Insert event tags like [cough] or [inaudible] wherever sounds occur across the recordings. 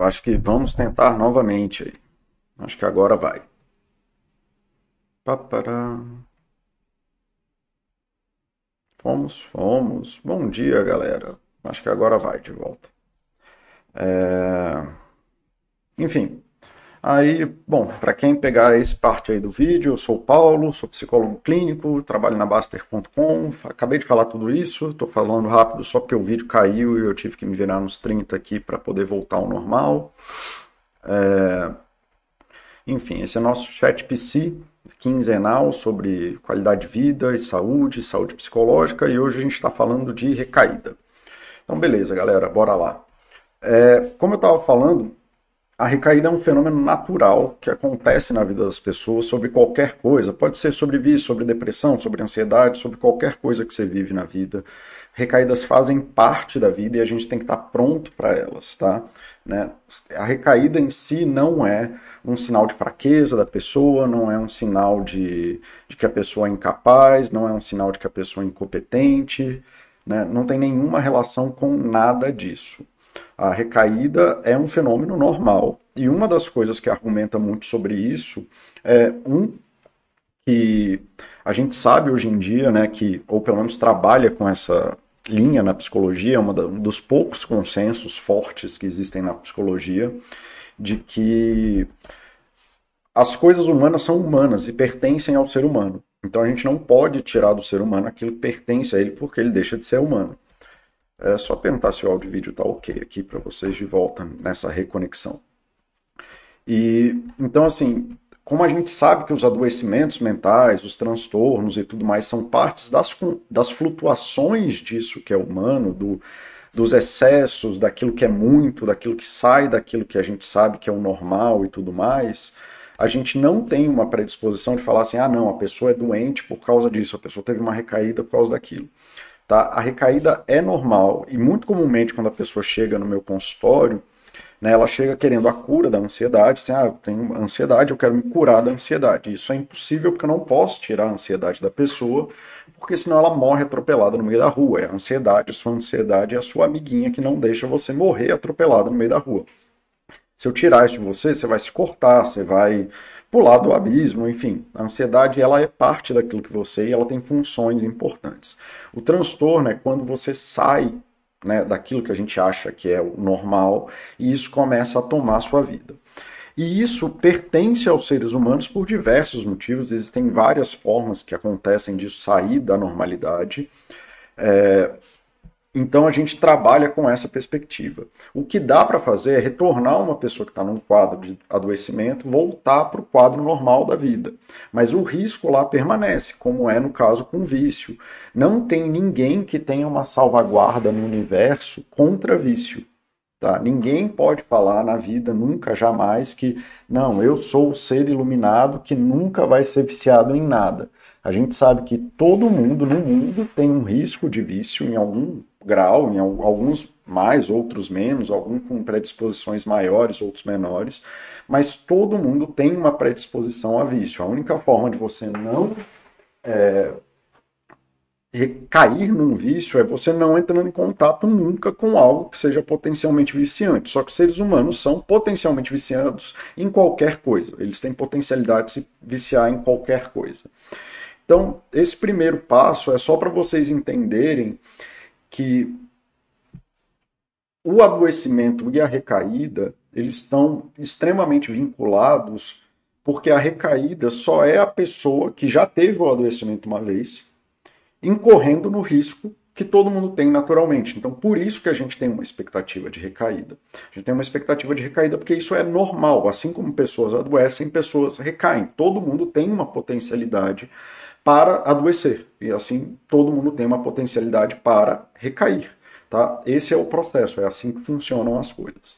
Acho que vamos tentar novamente aí. Acho que agora vai. Papará. Fomos, fomos. Bom dia, galera. Acho que agora vai de volta. É... Enfim, Aí, bom, para quem pegar esse parte aí do vídeo, eu sou o Paulo, sou psicólogo clínico, trabalho na Baster.com, acabei de falar tudo isso, estou falando rápido só porque o vídeo caiu e eu tive que me virar nos 30 aqui para poder voltar ao normal. É... Enfim, esse é nosso chat PC quinzenal sobre qualidade de vida e saúde, saúde psicológica, e hoje a gente está falando de recaída. Então, beleza, galera, bora lá. É, como eu estava falando, a recaída é um fenômeno natural que acontece na vida das pessoas sobre qualquer coisa. Pode ser sobre vício, sobre depressão, sobre ansiedade, sobre qualquer coisa que você vive na vida. Recaídas fazem parte da vida e a gente tem que estar pronto para elas, tá? Né? A recaída em si não é um sinal de fraqueza da pessoa, não é um sinal de, de que a pessoa é incapaz, não é um sinal de que a pessoa é incompetente, né? não tem nenhuma relação com nada disso. A recaída é um fenômeno normal. E uma das coisas que argumenta muito sobre isso é um que a gente sabe hoje em dia, né, que ou pelo menos trabalha com essa linha na psicologia, é um dos poucos consensos fortes que existem na psicologia, de que as coisas humanas são humanas e pertencem ao ser humano. Então a gente não pode tirar do ser humano aquilo que pertence a ele porque ele deixa de ser humano. É só perguntar se o áudio e vídeo está ok aqui para vocês de volta nessa reconexão. E então assim, como a gente sabe que os adoecimentos mentais, os transtornos e tudo mais são partes das, das flutuações disso que é humano, do, dos excessos, daquilo que é muito, daquilo que sai daquilo que a gente sabe que é o normal e tudo mais, a gente não tem uma predisposição de falar assim, ah não, a pessoa é doente por causa disso, a pessoa teve uma recaída por causa daquilo. Tá? A recaída é normal e muito comumente quando a pessoa chega no meu consultório, né, ela chega querendo a cura da ansiedade, assim, ah, eu tenho ansiedade, eu quero me curar da ansiedade. Isso é impossível porque eu não posso tirar a ansiedade da pessoa, porque senão ela morre atropelada no meio da rua. É a ansiedade, a sua ansiedade é a sua amiguinha que não deixa você morrer atropelada no meio da rua. Se eu tirar isso de você, você vai se cortar, você vai pular do abismo, enfim. A ansiedade ela é parte daquilo que você e ela tem funções importantes. O transtorno é quando você sai né, daquilo que a gente acha que é o normal e isso começa a tomar a sua vida. E isso pertence aos seres humanos por diversos motivos, existem várias formas que acontecem de sair da normalidade. É, então a gente trabalha com essa perspectiva. O que dá para fazer é retornar uma pessoa que está num quadro de adoecimento, voltar para o quadro normal da vida. Mas o risco lá permanece, como é no caso com vício. Não tem ninguém que tenha uma salvaguarda no universo contra vício. Tá? Ninguém pode falar na vida, nunca, jamais, que não, eu sou o ser iluminado que nunca vai ser viciado em nada. A gente sabe que todo mundo no mundo tem um risco de vício em algum grau, em alguns mais, outros menos, alguns com predisposições maiores, outros menores, mas todo mundo tem uma predisposição a vício. A única forma de você não é, cair num vício é você não entrando em contato nunca com algo que seja potencialmente viciante. Só que seres humanos são potencialmente viciados em qualquer coisa. Eles têm potencialidade de se viciar em qualquer coisa. Então, esse primeiro passo é só para vocês entenderem que o adoecimento e a recaída eles estão extremamente vinculados porque a recaída só é a pessoa que já teve o adoecimento uma vez incorrendo no risco que todo mundo tem naturalmente. Então, por isso que a gente tem uma expectativa de recaída. A gente tem uma expectativa de recaída porque isso é normal. Assim como pessoas adoecem, pessoas recaem. Todo mundo tem uma potencialidade para adoecer. E assim todo mundo tem uma potencialidade para recair. Tá? Esse é o processo, é assim que funcionam as coisas.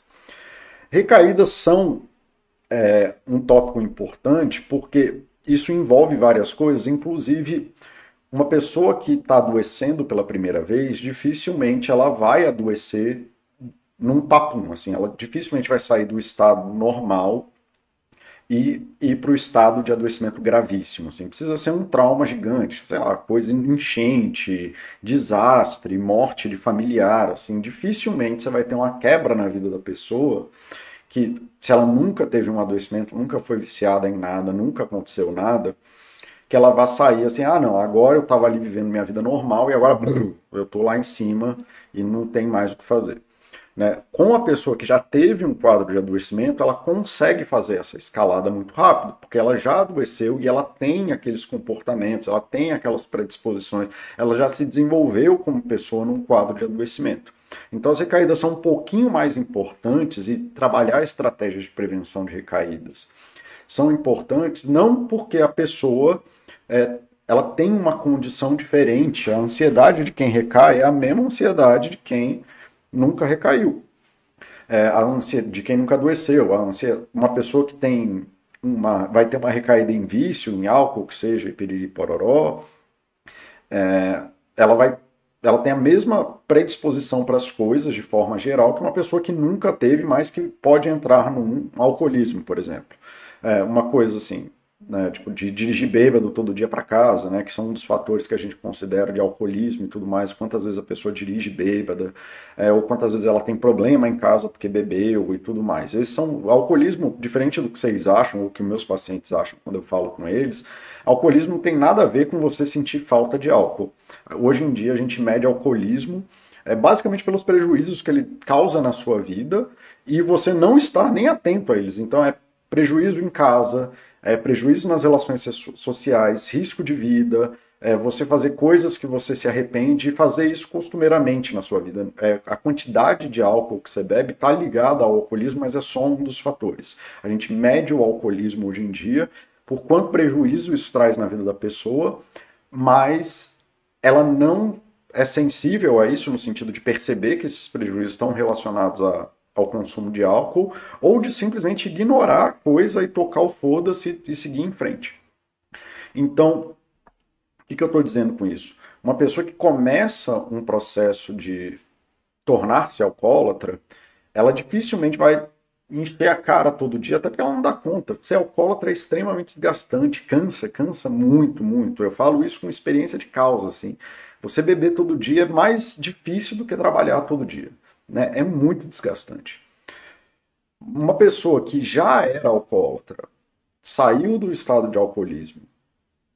Recaídas são é, um tópico importante porque isso envolve várias coisas, inclusive uma pessoa que está adoecendo pela primeira vez, dificilmente ela vai adoecer num papum, assim, ela dificilmente vai sair do estado normal e ir para o estado de adoecimento gravíssimo. Assim. Precisa ser um trauma gigante, sei lá, coisa enchente, desastre, morte de familiar. Assim. Dificilmente você vai ter uma quebra na vida da pessoa que se ela nunca teve um adoecimento, nunca foi viciada em nada, nunca aconteceu nada, que ela vá sair assim, ah não, agora eu estava ali vivendo minha vida normal e agora brrr, eu estou lá em cima e não tem mais o que fazer. Né? Com a pessoa que já teve um quadro de adoecimento, ela consegue fazer essa escalada muito rápido, porque ela já adoeceu e ela tem aqueles comportamentos, ela tem aquelas predisposições, ela já se desenvolveu como pessoa num quadro de adoecimento. Então as recaídas são um pouquinho mais importantes e trabalhar estratégias de prevenção de recaídas são importantes não porque a pessoa é, ela tem uma condição diferente. A ansiedade de quem recai é a mesma ansiedade de quem nunca recaiu. É, a ansiedade de quem nunca adoeceu. A ansiedade, uma pessoa que tem uma, vai ter uma recaída em vício, em álcool, que seja piriri pororó, é, ela vai ela tem a mesma predisposição para as coisas de forma geral que uma pessoa que nunca teve, mas que pode entrar num alcoolismo, por exemplo. É, uma coisa assim, né, tipo, de dirigir bêbado todo dia para casa, né, que são um dos fatores que a gente considera de alcoolismo e tudo mais, quantas vezes a pessoa dirige bêbada, é, ou quantas vezes ela tem problema em casa porque bebeu e tudo mais. Esses são, alcoolismo, diferente do que vocês acham, ou que meus pacientes acham quando eu falo com eles, alcoolismo não tem nada a ver com você sentir falta de álcool. Hoje em dia a gente mede alcoolismo é, basicamente pelos prejuízos que ele causa na sua vida e você não estar nem atento a eles. Então é prejuízo em casa, é, prejuízo nas relações sociais, risco de vida, é, você fazer coisas que você se arrepende e fazer isso costumeiramente na sua vida. É, a quantidade de álcool que você bebe está ligada ao alcoolismo, mas é só um dos fatores. A gente mede o alcoolismo hoje em dia por quanto prejuízo isso traz na vida da pessoa, mas ela não é sensível a isso no sentido de perceber que esses prejuízos estão relacionados a, ao consumo de álcool, ou de simplesmente ignorar a coisa e tocar o foda-se e seguir em frente. Então, o que, que eu estou dizendo com isso? Uma pessoa que começa um processo de tornar-se alcoólatra, ela dificilmente vai encher a cara todo dia, até porque ela não dá conta. Ser alcoólatra é extremamente desgastante, cansa, cansa muito, muito. Eu falo isso com experiência de causa, assim. Você beber todo dia é mais difícil do que trabalhar todo dia né, é muito desgastante. Uma pessoa que já era alcoólatra, saiu do estado de alcoolismo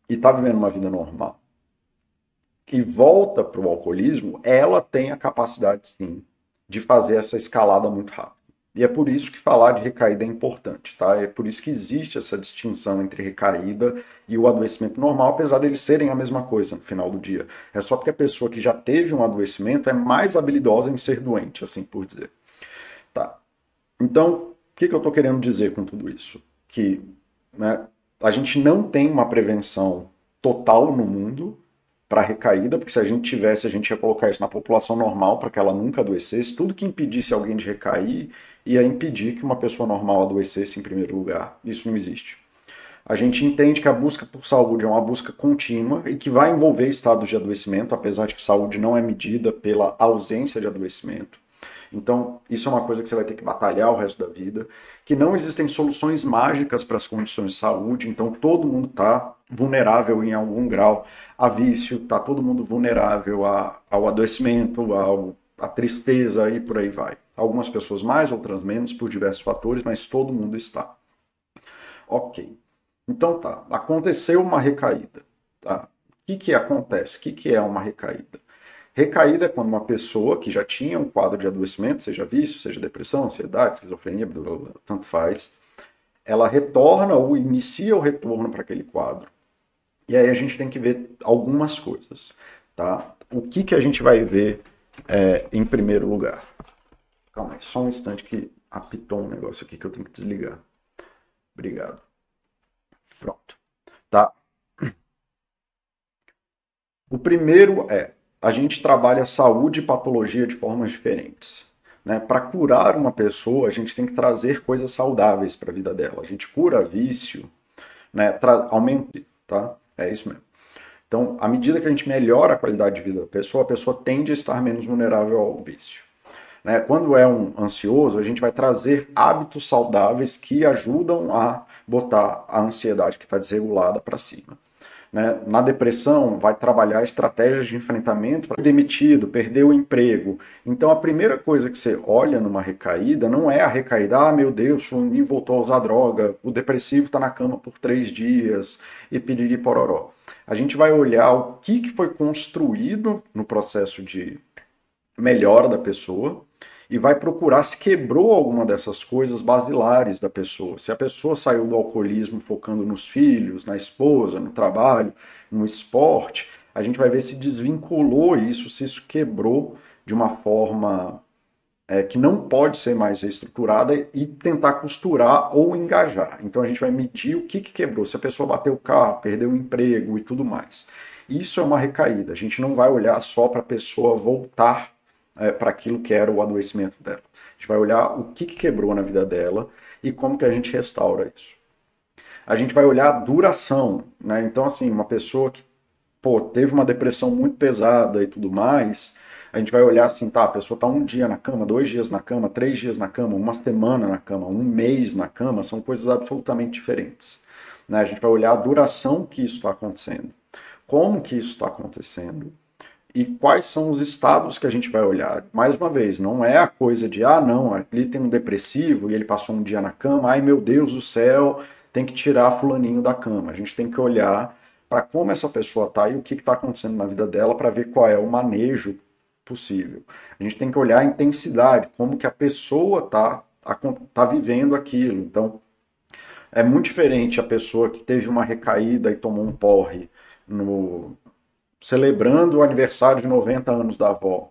e está vivendo uma vida normal, e volta para o alcoolismo, ela tem a capacidade, sim, de fazer essa escalada muito rápido. E é por isso que falar de recaída é importante, tá? É por isso que existe essa distinção entre recaída e o adoecimento normal, apesar deles serem a mesma coisa no final do dia. É só porque a pessoa que já teve um adoecimento é mais habilidosa em ser doente, assim por dizer. Tá. Então, o que, que eu estou querendo dizer com tudo isso? Que né, a gente não tem uma prevenção total no mundo para recaída, porque se a gente tivesse, a gente ia colocar isso na população normal para que ela nunca adoecesse. Tudo que impedisse alguém de recair ia impedir que uma pessoa normal adoecesse em primeiro lugar. Isso não existe. A gente entende que a busca por saúde é uma busca contínua e que vai envolver estados de adoecimento, apesar de que saúde não é medida pela ausência de adoecimento. Então, isso é uma coisa que você vai ter que batalhar o resto da vida. Que não existem soluções mágicas para as condições de saúde, então todo mundo está vulnerável em algum grau a vício, está todo mundo vulnerável a, ao adoecimento, ao, à tristeza e por aí vai. Algumas pessoas mais, outras menos, por diversos fatores, mas todo mundo está. Ok. Então tá, aconteceu uma recaída. Tá? O que, que acontece? O que, que é uma recaída? Recaída é quando uma pessoa que já tinha um quadro de adoecimento, seja vício, seja depressão, ansiedade, esquizofrenia, blá, blá, blá, tanto faz, ela retorna ou inicia o retorno para aquele quadro. E aí a gente tem que ver algumas coisas. Tá? O que, que a gente vai ver é, em primeiro lugar? Calma aí, só um instante que apitou um negócio aqui que eu tenho que desligar. Obrigado. Pronto. Tá? [clears throat] O primeiro é, a gente trabalha saúde e patologia de formas diferentes. Né? Para curar uma pessoa, a gente tem que trazer coisas saudáveis para a vida dela. A gente cura vício, né? aumenta, tá? É isso mesmo. Então, à medida que a gente melhora a qualidade de vida da pessoa, a pessoa tende a estar menos vulnerável ao vício. Né? Quando é um ansioso, a gente vai trazer hábitos saudáveis que ajudam a botar a ansiedade que está desregulada para cima. Né? Na depressão, vai trabalhar estratégias de enfrentamento para demitido, perder o emprego. Então, a primeira coisa que você olha numa recaída não é a recaída, ah, meu Deus, o menino voltou a usar droga, o depressivo está na cama por três dias e piriri pororó. A gente vai olhar o que, que foi construído no processo de melhora da pessoa e vai procurar se quebrou alguma dessas coisas basilares da pessoa. Se a pessoa saiu do alcoolismo focando nos filhos, na esposa, no trabalho, no esporte, a gente vai ver se desvinculou isso, se isso quebrou de uma forma é, que não pode ser mais reestruturada e tentar costurar ou engajar. Então a gente vai medir o que, que quebrou, se a pessoa bateu o carro, perdeu o emprego e tudo mais. Isso é uma recaída. A gente não vai olhar só para a pessoa voltar é, para aquilo que era o adoecimento dela. A gente vai olhar o que, que quebrou na vida dela e como que a gente restaura isso. A gente vai olhar a duração, né? Então, assim, uma pessoa que pô, teve uma depressão muito pesada e tudo mais, a gente vai olhar assim, tá, a pessoa está um dia na cama, dois dias na cama, três dias na cama, uma semana na cama, um mês na cama, são coisas absolutamente diferentes. Né? A gente vai olhar a duração que isso está acontecendo, como que isso está acontecendo, e quais são os estados que a gente vai olhar. Mais uma vez, não é a coisa de, ah, não, ali tem um depressivo e ele passou um dia na cama, ai meu Deus do céu, tem que tirar fulaninho da cama. A gente tem que olhar para como essa pessoa está e o que está acontecendo na vida dela para ver qual é o manejo possível. A gente tem que olhar a intensidade, como que a pessoa está tá vivendo aquilo. Então, é muito diferente a pessoa que teve uma recaída e tomou um porre no, celebrando o aniversário de 90 anos da avó,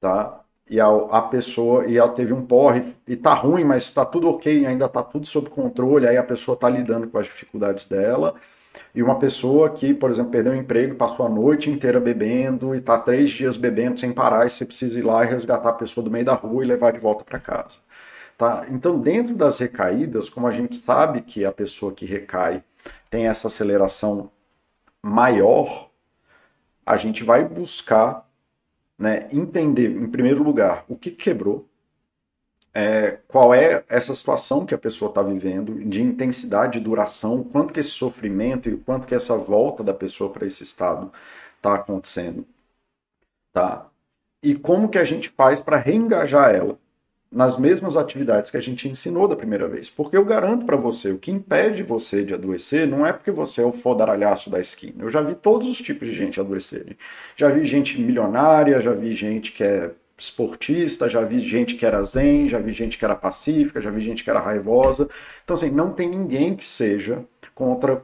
tá? E a, a pessoa, e ela teve um porre, e tá ruim, mas está tudo ok, ainda tá tudo sob controle, aí a pessoa tá lidando com as dificuldades dela, e uma pessoa que, por exemplo, perdeu o emprego, passou a noite inteira bebendo, e tá três dias bebendo sem parar, e você precisa ir lá e resgatar a pessoa do meio da rua e levar de volta para casa. Tá? Então, dentro das recaídas, como a gente sabe que a pessoa que recai tem essa aceleração maior, a gente vai buscar né, entender, em primeiro lugar, o que quebrou, é, qual é essa situação que a pessoa está vivendo, de intensidade e duração, quanto que esse sofrimento e quanto que essa volta da pessoa para esse estado está acontecendo. Tá? E como que a gente faz para reengajar ela nas mesmas atividades que a gente ensinou da primeira vez. Porque eu garanto para você, o que impede você de adoecer não é porque você é o fodaralhaço da esquina. Eu já vi todos os tipos de gente adoecerem. Já vi gente milionária, já vi gente que é esportista, já vi gente que era zen, já vi gente que era pacífica, já vi gente que era raivosa. Então, assim, não tem ninguém que seja contra,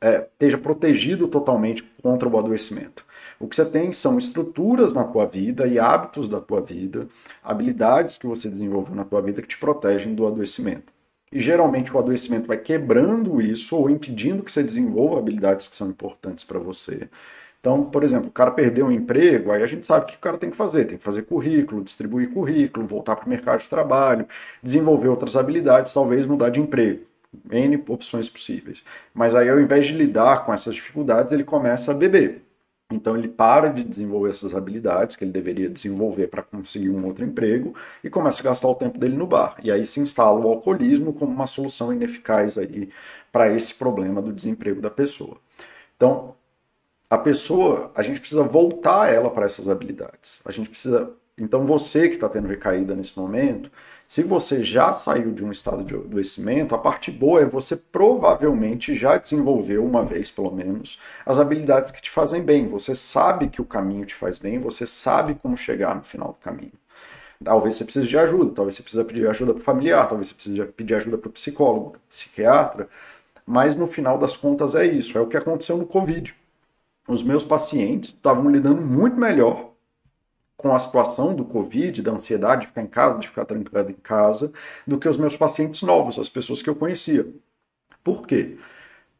é, esteja protegido totalmente contra o adoecimento. O que você tem são estruturas na tua vida e hábitos da tua vida, habilidades que você desenvolveu na tua vida que te protegem do adoecimento. E geralmente o adoecimento vai quebrando isso ou impedindo que você desenvolva habilidades que são importantes para você. Então, por exemplo, o cara perdeu um emprego, aí a gente sabe o que o cara tem que fazer. Tem que fazer currículo, distribuir currículo, voltar para o mercado de trabalho, desenvolver outras habilidades, talvez mudar de emprego. N opções possíveis. Mas aí, ao invés de lidar com essas dificuldades, ele começa a beber. Então ele para de desenvolver essas habilidades que ele deveria desenvolver para conseguir um outro emprego e começa a gastar o tempo dele no bar. E aí se instala o alcoolismo como uma solução ineficaz aí para esse problema do desemprego da pessoa. Então, a pessoa, a gente precisa voltar ela para essas habilidades. A gente precisa, então você que está tendo recaída nesse momento, se você já saiu de um estado de adoecimento, a parte boa é você provavelmente já desenvolveu uma vez, pelo menos, as habilidades que te fazem bem. Você sabe que o caminho te faz bem, você sabe como chegar no final do caminho. Talvez você precise de ajuda, talvez você precise pedir ajuda para o familiar, talvez você precise pedir ajuda para o psicólogo, psiquiatra, mas no final das contas é isso, é o que aconteceu no Covid. Os meus pacientes estavam lidando muito melhor com a situação do Covid, da ansiedade de ficar em casa, de ficar trancado em casa, do que os meus pacientes novos, as pessoas que eu conhecia. Por quê?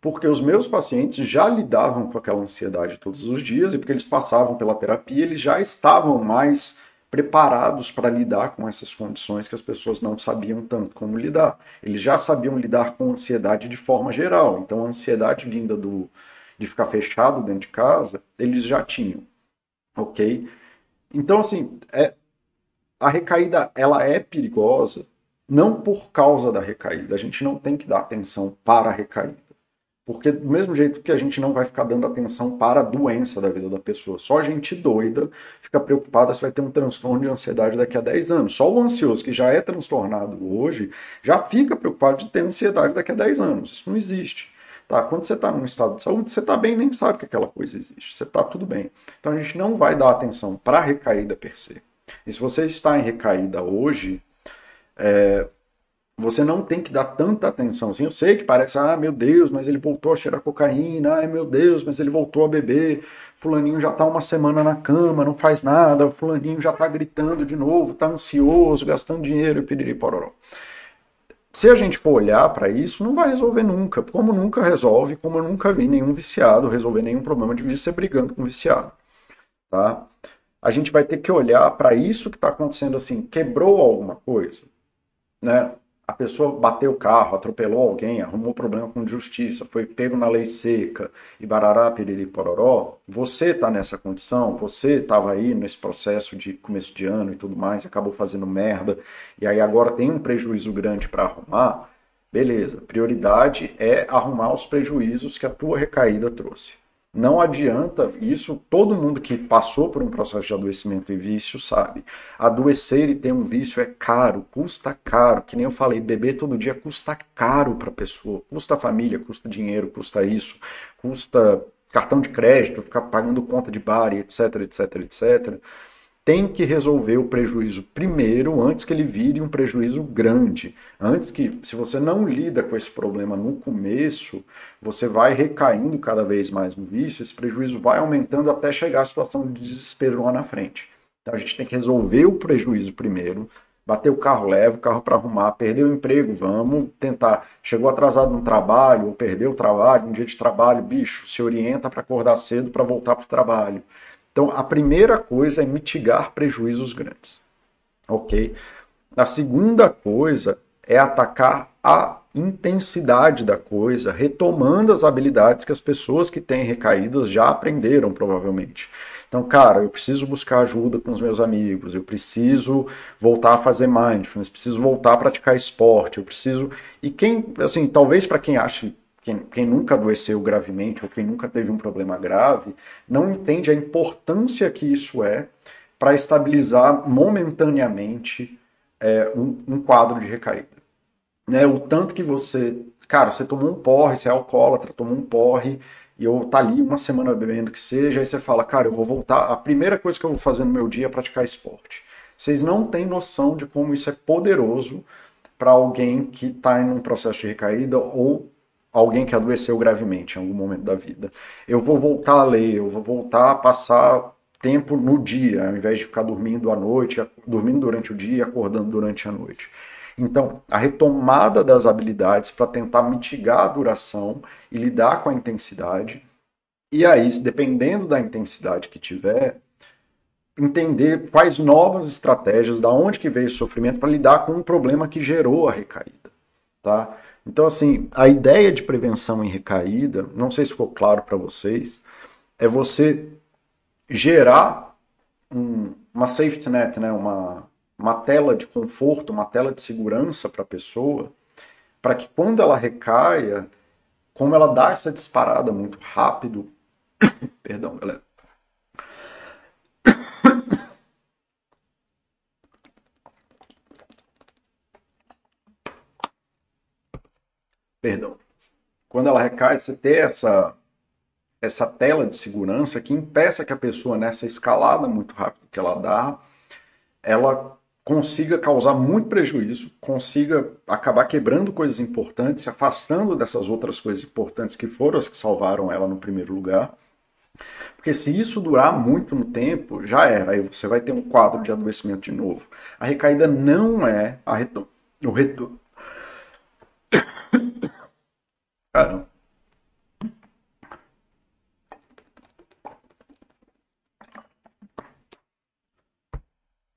Porque os meus pacientes já lidavam com aquela ansiedade todos os dias e porque eles passavam pela terapia, eles já estavam mais preparados para lidar com essas condições que as pessoas não sabiam tanto como lidar. Eles já sabiam lidar com ansiedade de forma geral. Então, a ansiedade vinda do, de ficar fechado dentro de casa, eles já tinham. Ok? Então, assim, é, a recaída ela é perigosa não por causa da recaída. A gente não tem que dar atenção para a recaída. Porque do mesmo jeito que a gente não vai ficar dando atenção para a doença da vida da pessoa, só gente doida fica preocupada se vai ter um transtorno de ansiedade daqui a 10 anos. Só o ansioso que já é transtornado hoje já fica preocupado de ter ansiedade daqui a 10 anos. Isso não existe. Tá? Quando você está num estado de saúde, você está bem nem sabe que aquela coisa existe. Você está tudo bem. Então a gente não vai dar atenção para a recaída per se. E se você está em recaída hoje, é, você não tem que dar tanta atenção. Assim, eu sei que parece, ah, meu Deus, mas ele voltou a cheirar cocaína, ai meu Deus, mas ele voltou a beber, fulaninho já está uma semana na cama, não faz nada, fulaninho já está gritando de novo, está ansioso, gastando dinheiro e piriri pororó. Se a gente for olhar para isso, não vai resolver nunca, como nunca resolve, como eu nunca vi nenhum viciado resolver nenhum problema de vício ser brigando com viciado, tá? A gente vai ter que olhar para isso que está acontecendo assim, quebrou alguma coisa, né? A pessoa bateu o carro, atropelou alguém, arrumou problema com justiça, foi pego na lei seca e barará, piriri, pororó, você está nessa condição, você estava aí nesse processo de começo de ano e tudo mais, acabou fazendo merda, e aí agora tem um prejuízo grande para arrumar, beleza, prioridade é arrumar os prejuízos que a tua recaída trouxe. Não adianta, isso todo mundo que passou por um processo de adoecimento e vício sabe. Adoecer e ter um vício é caro, custa caro. Que nem eu falei, beber todo dia custa caro para a pessoa. Custa família, custa dinheiro, custa isso, custa cartão de crédito, ficar pagando conta de bar, etc, etc, etc tem que resolver o prejuízo primeiro, antes que ele vire um prejuízo grande. Antes que, se você não lida com esse problema no começo, você vai recaindo cada vez mais no vício, esse prejuízo vai aumentando até chegar à situação de desespero lá na frente. Então a gente tem que resolver o prejuízo primeiro, bater o carro, leva o carro para arrumar, perdeu o emprego, vamos tentar. Chegou atrasado no trabalho, ou perdeu o trabalho, um dia de trabalho, bicho, se orienta para acordar cedo para voltar para o trabalho. Então, a primeira coisa é mitigar prejuízos grandes. Ok? A segunda coisa é atacar a intensidade da coisa, retomando as habilidades que as pessoas que têm recaídas já aprenderam, provavelmente. Então, cara, eu preciso buscar ajuda com os meus amigos, eu preciso voltar a fazer mindfulness, preciso voltar a praticar esporte, eu preciso. E quem, assim, talvez para quem ache quem, quem, nunca adoeceu gravemente ou quem nunca teve um problema grave, não entende a importância que isso é para estabilizar momentaneamente é, um, um, quadro de recaída. Né? O tanto que você. Cara, você tomou um porre, você é alcoólatra, tomou um porre, e eu tá ali uma semana bebendo que seja, aí você fala, cara, eu vou voltar. A primeira coisa que eu vou fazer no meu dia é praticar esporte. Vocês não têm noção de como isso é poderoso para alguém que está em um processo de recaída ou alguém que adoeceu gravemente em algum momento da vida. Eu vou voltar a ler, eu vou voltar a passar tempo no dia, ao invés de ficar dormindo à noite, dormindo durante o dia e acordando durante a noite. Então, a retomada das habilidades para tentar mitigar a duração e lidar com a intensidade. E aí, dependendo da intensidade que tiver, entender quais novas estratégias, da onde que veio o sofrimento para lidar com um problema que gerou a recaída, tá? Então, assim, a ideia de prevenção em recaída, não sei se ficou claro para vocês, é você gerar um, uma safety net, né? uma, uma tela de conforto, uma tela de segurança para a pessoa, para que quando ela recaia, como ela dá essa disparada muito rápido, [coughs] perdão, galera, perdão, quando ela recai, você ter essa, essa tela de segurança que impeça que a pessoa, nessa escalada muito rápida que ela dá, ela consiga causar muito prejuízo, consiga acabar quebrando coisas importantes, se afastando dessas outras coisas importantes que foram as que salvaram ela no primeiro lugar. Porque se isso durar muito no tempo, já era. Aí você vai ter um quadro de adoecimento de novo. A recaída não é a o retorno. Caramba.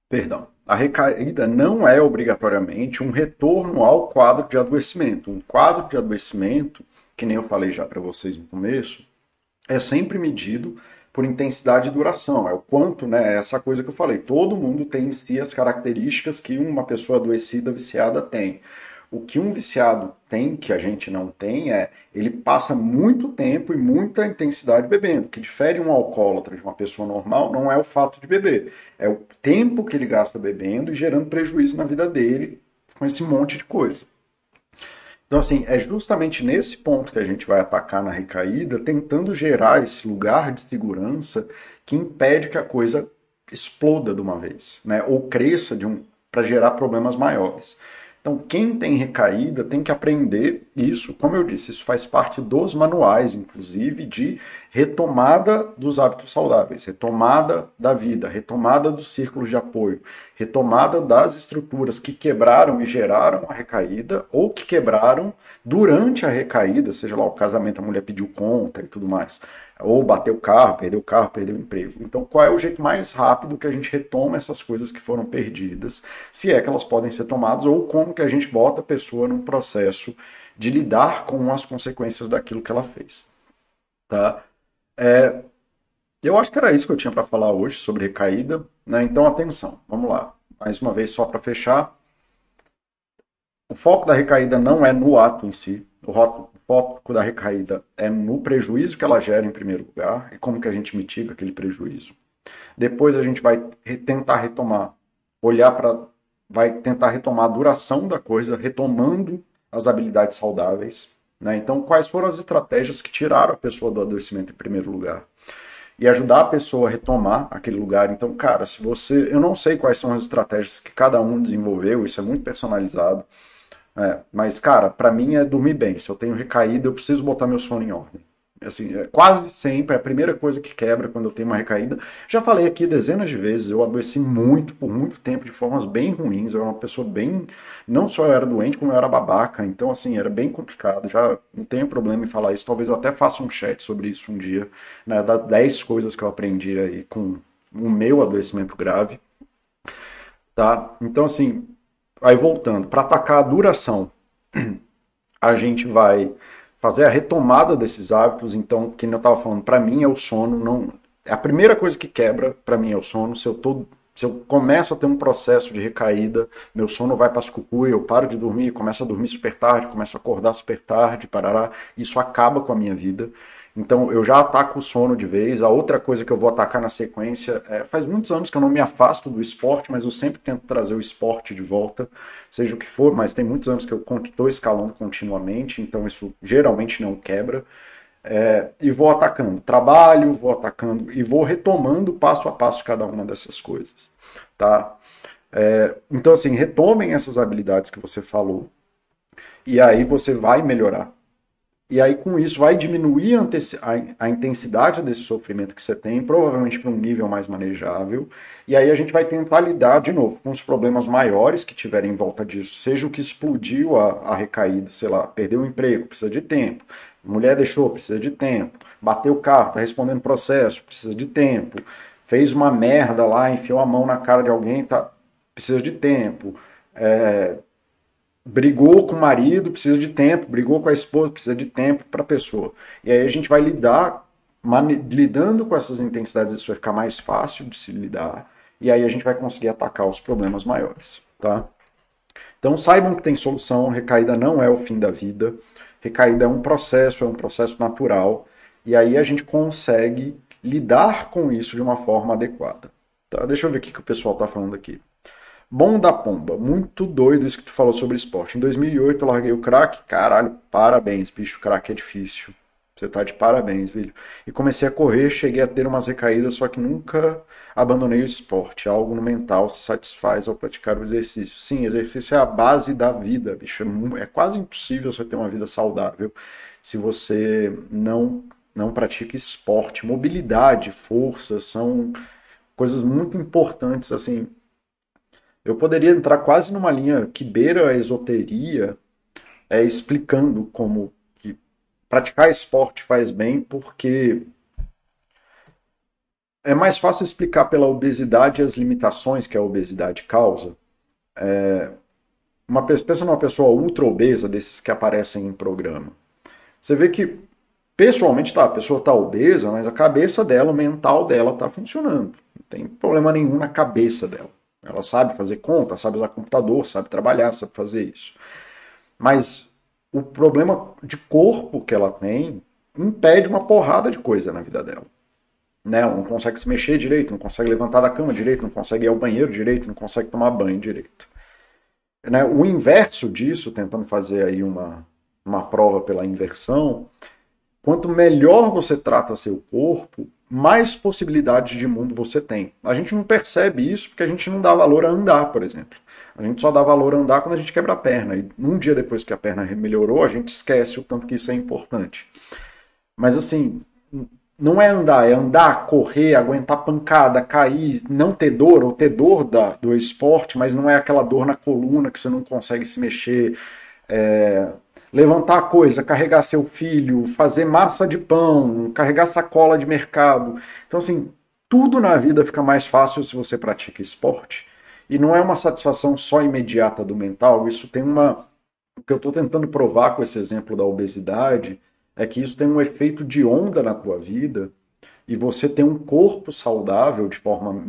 Perdão. A recaída não é obrigatoriamente um retorno ao quadro de adoecimento. Um quadro de adoecimento, que nem eu falei já para vocês no começo, é sempre medido por intensidade e duração. É o quanto, né? É essa coisa que eu falei. Todo mundo tem em si as características que uma pessoa adoecida, viciada tem O que um viciado tem, que a gente não tem, é ele passa muito tempo e muita intensidade bebendo. O que difere um alcoólatra de uma pessoa normal não é o fato de beber, é o tempo que ele gasta bebendo e gerando prejuízo na vida dele com esse monte de coisa. Então, assim, é justamente nesse ponto que a gente vai atacar na recaída, tentando gerar esse lugar de segurança que impede que a coisa exploda de uma vez, né? Ou cresça de um para gerar problemas maiores. Então, quem tem recaída tem que aprender isso. Como eu disse, isso faz parte dos manuais, inclusive, de retomada dos hábitos saudáveis, retomada da vida, retomada dos círculos de apoio, retomada das estruturas que quebraram e geraram a recaída ou que quebraram durante a recaída, seja lá o casamento, a mulher pediu conta e tudo mais ou bateu o carro, perdeu o carro, perdeu o emprego. Então, qual é o jeito mais rápido que a gente retoma essas coisas que foram perdidas, se é que elas podem ser tomadas, ou como que a gente bota a pessoa num processo de lidar com as consequências daquilo que ela fez. Tá? É, eu acho que era isso que eu tinha para falar hoje sobre recaída. Né? Então, atenção, vamos lá. Mais uma vez, só para fechar. O foco da recaída não é no ato em si. O foco da recaída é no prejuízo que ela gera em primeiro lugar e como que a gente mitiga aquele prejuízo. Depois a gente vai tentar retomar, olhar para, vai tentar retomar a duração da coisa, retomando as habilidades saudáveis. Né? Então, quais foram as estratégias que tiraram a pessoa do adoecimento em primeiro lugar? E ajudar a pessoa a retomar aquele lugar. Então, cara, se você. Eu não sei quais são as estratégias que cada um desenvolveu, isso é muito personalizado. É, mas, cara, para mim é dormir bem. Se eu tenho recaída, eu preciso botar meu sono em ordem. Assim, é, quase sempre é a primeira coisa que quebra quando eu tenho uma recaída. Já falei aqui dezenas de vezes, eu adoeci muito, por muito tempo, de formas bem ruins. Eu era uma pessoa bem. Não só eu era doente, como eu era babaca. Então, assim, era bem complicado. Já não tenho problema em falar isso. Talvez eu até faça um chat sobre isso um dia, né? Das 10 coisas que eu aprendi aí com o meu adoecimento grave. Tá? Então, assim, Aí voltando, para atacar a duração, [clears throat] a gente vai fazer a retomada desses hábitos. Então, que eu estava falando, para mim é o sono. Não, a primeira coisa que quebra para mim é o sono. Se eu tô, se eu começo a ter um processo de recaída, meu sono vai para as cucu, eu paro de dormir, começo a dormir super tarde, começo a acordar super tarde, parará, isso acaba com a minha vida. Então eu já ataco o sono de vez. A outra coisa que eu vou atacar na sequência é, faz muitos anos que eu não me afasto do esporte, mas eu sempre tento trazer o esporte de volta, seja o que for, mas tem muitos anos que eu estou escalando continuamente, então isso geralmente não quebra. É, e vou atacando trabalho, vou atacando e vou retomando passo a passo cada uma dessas coisas, tá? É, então assim, retomem essas habilidades que você falou e aí você vai melhorar e aí, com isso, vai diminuir a, intensidade desse sofrimento que você tem, provavelmente para um nível mais manejável. E aí a gente vai tentar lidar, de novo, com os problemas maiores que tiverem em volta disso. Seja o que explodiu a, a recaída, sei lá, perdeu o emprego, precisa de tempo. Mulher deixou, precisa de tempo. Bateu o carro, está respondendo processo, precisa de tempo. Fez uma merda lá, enfiou a mão na cara de alguém, tá, precisa de tempo. É, brigou com o marido, precisa de tempo, brigou com a esposa, precisa de tempo para a pessoa. E aí a gente vai lidar, lidando com essas intensidades, isso vai ficar mais fácil de se lidar, e aí a gente vai conseguir atacar os problemas maiores, tá? Então saibam que tem solução, recaída não é o fim da vida, recaída é um processo, é um processo natural, e aí a gente consegue lidar com isso de uma forma adequada. Tá? Deixa eu ver o que, que o pessoal está falando aqui. Bom da pomba, muito doido isso que tu falou sobre esporte. Em 2008 eu larguei o crack, caralho, parabéns, bicho, crack é difícil. Você tá de parabéns, filho. E comecei a correr, cheguei a ter umas recaídas, só que nunca abandonei o esporte. Algo no mental se satisfaz ao praticar o exercício. Sim, exercício é a base da vida, bicho. É, é quase impossível você ter uma vida saudável se você não não pratica esporte. Mobilidade, força são coisas muito importantes assim eu poderia entrar quase numa linha que beira a esoteria, é, explicando como que praticar esporte faz bem, porque é mais fácil explicar pela obesidade as limitações que a obesidade causa. É, uma, pensa numa pessoa ultra obesa, desses que aparecem em programa. Você vê que, pessoalmente, tá, a pessoa está obesa, mas a cabeça dela, o mental dela está funcionando. Não tem problema nenhum na cabeça dela. Ela sabe fazer conta, sabe usar computador, sabe trabalhar, sabe fazer isso. Mas o problema de corpo que ela tem impede uma porrada de coisa na vida dela. Né? Não consegue se mexer direito, não consegue levantar da cama direito, não consegue ir ao banheiro direito, não consegue tomar banho direito. Né? O inverso disso, tentando fazer aí uma, uma prova pela inversão, quanto melhor você trata seu corpo, mais possibilidades de mundo você tem. A gente não percebe isso porque a gente não dá valor a andar, por exemplo. A gente só dá valor a andar quando a gente quebra a perna. E um dia depois que a perna melhorou, a gente esquece o tanto que isso é importante. Mas assim, não é andar, é andar, correr, aguentar pancada, cair, não ter dor, ou ter dor da, do esporte, mas não é aquela dor na coluna que você não consegue se mexer. É, levantar coisa, carregar seu filho, fazer massa de pão, carregar sacola de mercado. Então, assim, tudo na vida fica mais fácil se você pratica esporte. E não é uma satisfação só imediata do mental, isso tem uma. O que eu estou tentando provar com esse exemplo da obesidade é que isso tem um efeito de onda na tua vida e você tem um corpo saudável de forma.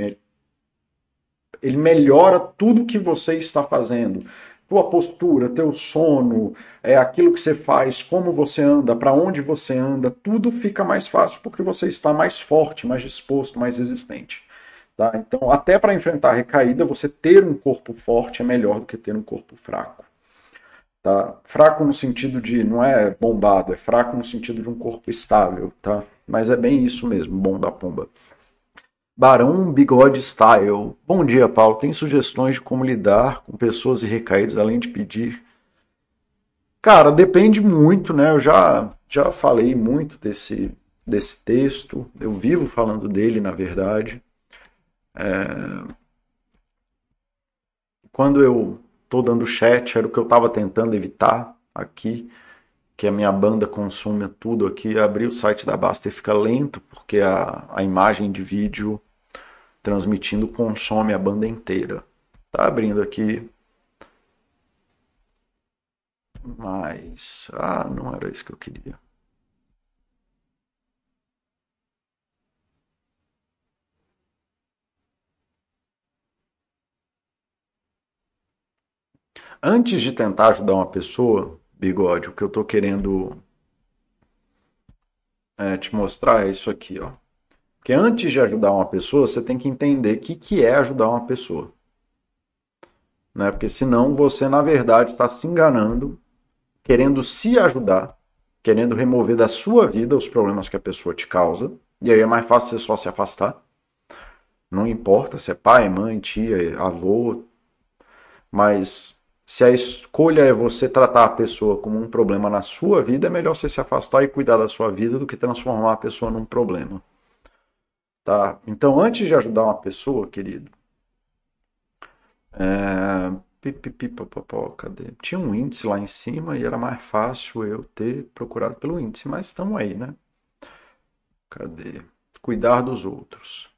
Ele melhora tudo que você está fazendo tua postura, teu sono, é aquilo que você faz, como você anda, para onde você anda, tudo fica mais fácil porque você está mais forte, mais disposto, mais resistente. Tá? Então, até para enfrentar a recaída, você ter um corpo forte é melhor do que ter um corpo fraco. Tá? Fraco no sentido de não é bombado, é fraco no sentido de um corpo estável, tá? Mas é bem isso mesmo, bom da pomba. Barão Bigode Style. Bom dia, Paulo. Tem sugestões de como lidar com pessoas e recaídos, além de pedir? Cara, depende muito, né? Eu já, já falei muito desse, desse texto. Eu vivo falando dele, na verdade. É... Quando eu tô dando chat, era o que eu estava tentando evitar aqui, que a minha banda consome tudo aqui. Abrir o site da Basta fica lento, porque a, a imagem de vídeo transmitindo consome a banda inteira. Tá abrindo aqui. Mas. Ah, não era isso que eu queria. Antes de tentar ajudar uma pessoa, bigode, o que eu estou querendo é, te mostrar é isso aqui, ó. Porque antes de ajudar uma pessoa, você tem que entender o que, que é ajudar uma pessoa. Né? Porque senão você, na verdade, está se enganando, querendo se ajudar, querendo remover da sua vida os problemas que a pessoa te causa. E aí é mais fácil você só se afastar. Não importa se é pai, mãe, tia, avô. Mas se a escolha é você tratar a pessoa como um problema na sua vida, é melhor você se afastar e cuidar da sua vida do que transformar a pessoa num problema. Tá? Então, antes de ajudar uma pessoa, querido, é... cadê? Tinha um índice lá em cima e era mais fácil eu ter procurado pelo índice, mas estamos aí, né? Cadê? Cuidar dos outros.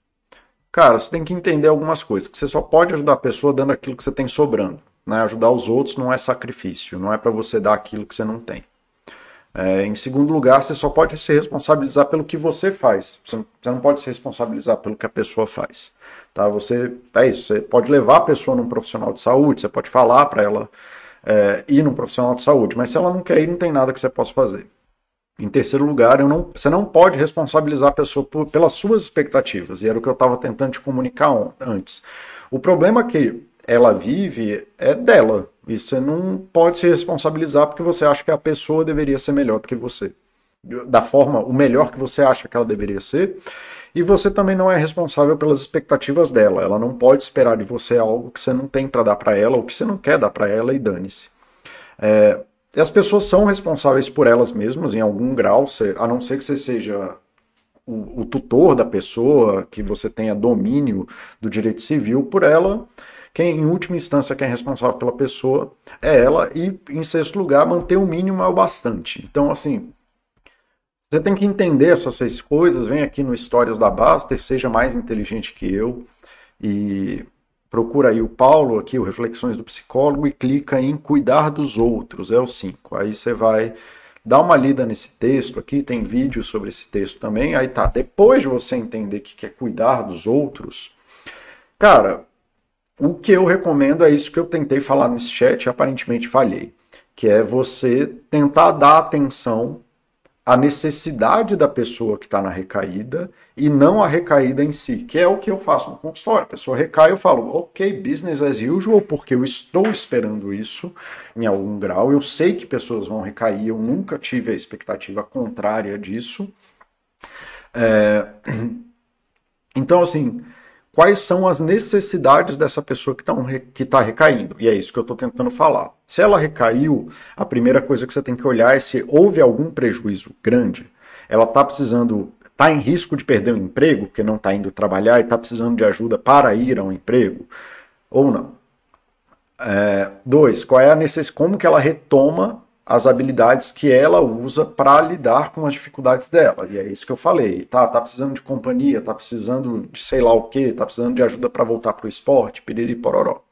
Cara, você tem que entender algumas coisas, que você só pode ajudar a pessoa dando aquilo que você tem sobrando. Né? Ajudar os outros não é sacrifício, não é para você dar aquilo que você não tem. É, em segundo lugar, você só pode se responsabilizar pelo que você faz. Você não pode se responsabilizar pelo que a pessoa faz. Tá? Você é isso. Você pode levar a pessoa num profissional de saúde. Você pode falar para ela é, ir num profissional de saúde. Mas se ela não quer ir, não tem nada que você possa fazer. Em terceiro lugar, não, você não pode responsabilizar a pessoa por, pelas suas expectativas. E era o que eu estava tentando te comunicar antes. O problema é que ela vive é dela. E você não pode se responsabilizar porque você acha que a pessoa deveria ser melhor do que você. Da forma, o melhor que você acha que ela deveria ser. E você também não é responsável pelas expectativas dela. Ela não pode esperar de você algo que você não tem para dar para ela ou que você não quer dar para ela e dane-se. É, e as pessoas são responsáveis por elas mesmas em algum grau, a não ser que você seja o, o tutor da pessoa, que você tenha domínio do direito civil por ela quem, em última instância, quem é responsável pela pessoa é ela, e, em sexto lugar, manter o mínimo é o bastante. Então, assim, você tem que entender essas seis coisas. Vem aqui no Histórias da Baster, seja mais inteligente que eu e procura aí o Paulo, aqui, o Reflexões do Psicólogo, e clica em Cuidar dos Outros, é o 5. Aí você vai dar uma lida nesse texto aqui, tem vídeo sobre esse texto também. Aí tá, depois de você entender o que é cuidar dos outros, cara, o que eu recomendo é isso que eu tentei falar nesse chat e aparentemente falhei, que é você tentar dar atenção à necessidade da pessoa que está na recaída e não a recaída em si, que é o que eu faço no consultório. A pessoa recai, eu falo, ok, business as usual, porque eu estou esperando isso em algum grau. Eu sei que pessoas vão recair, eu nunca tive a expectativa contrária disso. É... [clears throat] Então, assim, quais são as necessidades dessa pessoa que está tá recaindo. E é isso que eu estou tentando falar. Se ela recaiu, a primeira coisa que você tem que olhar é se houve algum prejuízo grande. Ela está precisando, está em risco de perder o emprego, porque não está indo trabalhar e está precisando de ajuda para ir ao emprego, ou não. É, dois, qual é a necessidade, como que ela retoma as habilidades que ela usa para lidar com as dificuldades dela. E é isso que eu falei. Tá, tá precisando de companhia, tá precisando de sei lá o que, tá precisando de ajuda para voltar para o esporte, piriri pororó.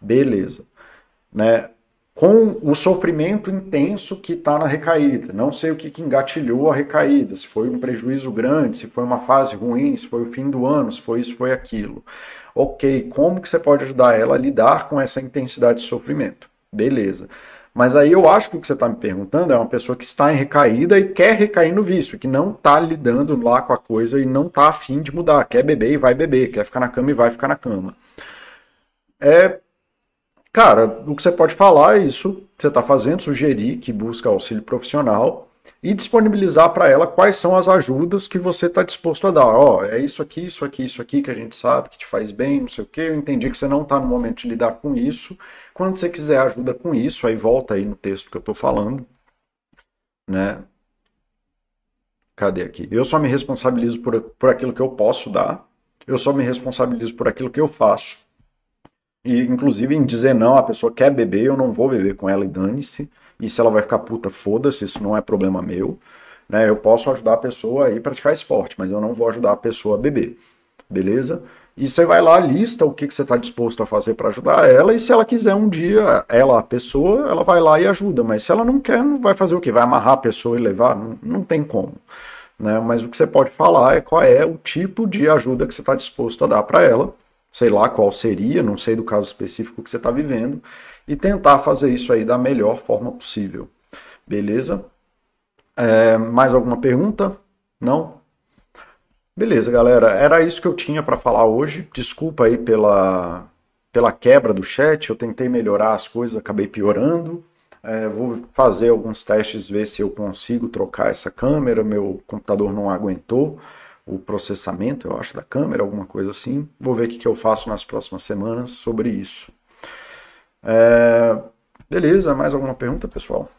Beleza. Né? Com o sofrimento intenso que está na recaída. Não sei o que, que engatilhou a recaída, se foi um prejuízo grande, se foi uma fase ruim, se foi o fim do ano, se foi isso, foi aquilo. Ok, como que você pode ajudar ela a lidar com essa intensidade de sofrimento? Beleza. Mas aí eu acho que o que você está me perguntando é uma pessoa que está em recaída e quer recair no vício, que não está lidando lá com a coisa e não está afim de mudar, quer beber e vai beber, quer ficar na cama e vai ficar na cama. É, cara, o que você pode falar é isso que você está fazendo, sugerir que busca auxílio profissional e disponibilizar para ela quais são as ajudas que você está disposto a dar. Ó, oh, é isso aqui, isso aqui, isso aqui que a gente sabe que te faz bem, não sei o que. Eu entendi que você não está no momento de lidar com isso. Quando você quiser ajuda com isso, aí volta aí no texto que eu estou falando, né? Cadê aqui? Eu só me responsabilizo por, por aquilo que eu posso dar. Eu só me responsabilizo por aquilo que eu faço. E, inclusive, em dizer não, a pessoa quer beber, eu não vou beber com ela e dane-se. E se ela vai ficar puta, foda-se, isso não é problema meu. Né? Eu posso ajudar a pessoa a ir praticar esporte, mas eu não vou ajudar a pessoa a beber. Beleza? E você vai lá, lista o que, que você está disposto a fazer para ajudar ela, e se ela quiser um dia, ela, a pessoa, ela vai lá e ajuda. Mas se ela não quer, não vai fazer o quê? Vai amarrar a pessoa e levar? Não, não tem como. Né? Mas o que você pode falar é qual é o tipo de ajuda que você está disposto a dar para ela, sei lá qual seria, não sei do caso específico que você está vivendo, e tentar fazer isso aí da melhor forma possível. Beleza? É, mais alguma pergunta? Não? Beleza, galera. Era isso que eu tinha para falar hoje. Desculpa aí pela, pela quebra do chat. Eu tentei melhorar as coisas, acabei piorando. É, vou fazer alguns testes, ver se eu consigo trocar essa câmera. Meu computador não aguentou o processamento, eu acho, da câmera, alguma coisa assim. Vou ver o que eu faço nas próximas semanas sobre isso. É... Beleza, mais alguma pergunta, pessoal?